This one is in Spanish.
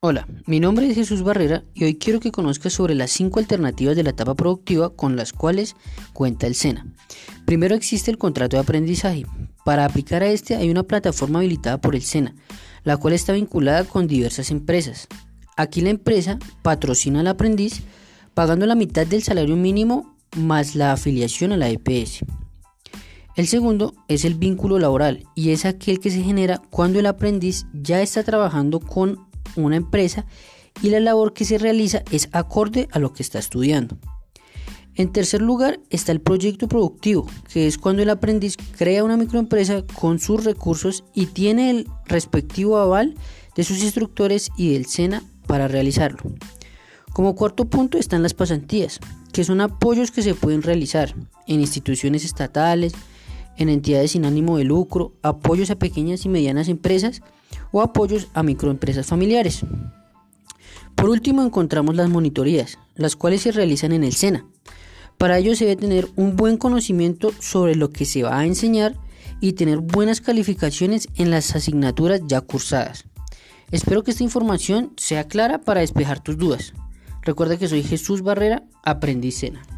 Hola, mi nombre es Jesús Barrera y hoy quiero que conozcas sobre las cinco alternativas de la etapa productiva con las cuales cuenta el SENA. Primero existe el contrato de aprendizaje. Para aplicar a este hay una plataforma habilitada por el SENA, la cual está vinculada con diversas empresas. Aquí la empresa patrocina al aprendiz pagando la mitad del salario mínimo más la afiliación a la EPS. El segundo es el vínculo laboral y es aquel que se genera cuando el aprendiz ya está trabajando con una empresa y la labor que se realiza es acorde a lo que está estudiando. En tercer lugar está el proyecto productivo, que es cuando el aprendiz crea una microempresa con sus recursos y tiene el respectivo aval de sus instructores y del SENA para realizarlo. Como cuarto punto están las pasantías, que son apoyos que se pueden realizar en instituciones estatales, en entidades sin ánimo de lucro, apoyos a pequeñas y medianas empresas o apoyos a microempresas familiares. Por último encontramos las monitorías, las cuales se realizan en el SENA. Para ello se debe tener un buen conocimiento sobre lo que se va a enseñar y tener buenas calificaciones en las asignaturas ya cursadas. Espero que esta información sea clara para despejar tus dudas. Recuerda que soy Jesús Barrera, aprendiz SENA.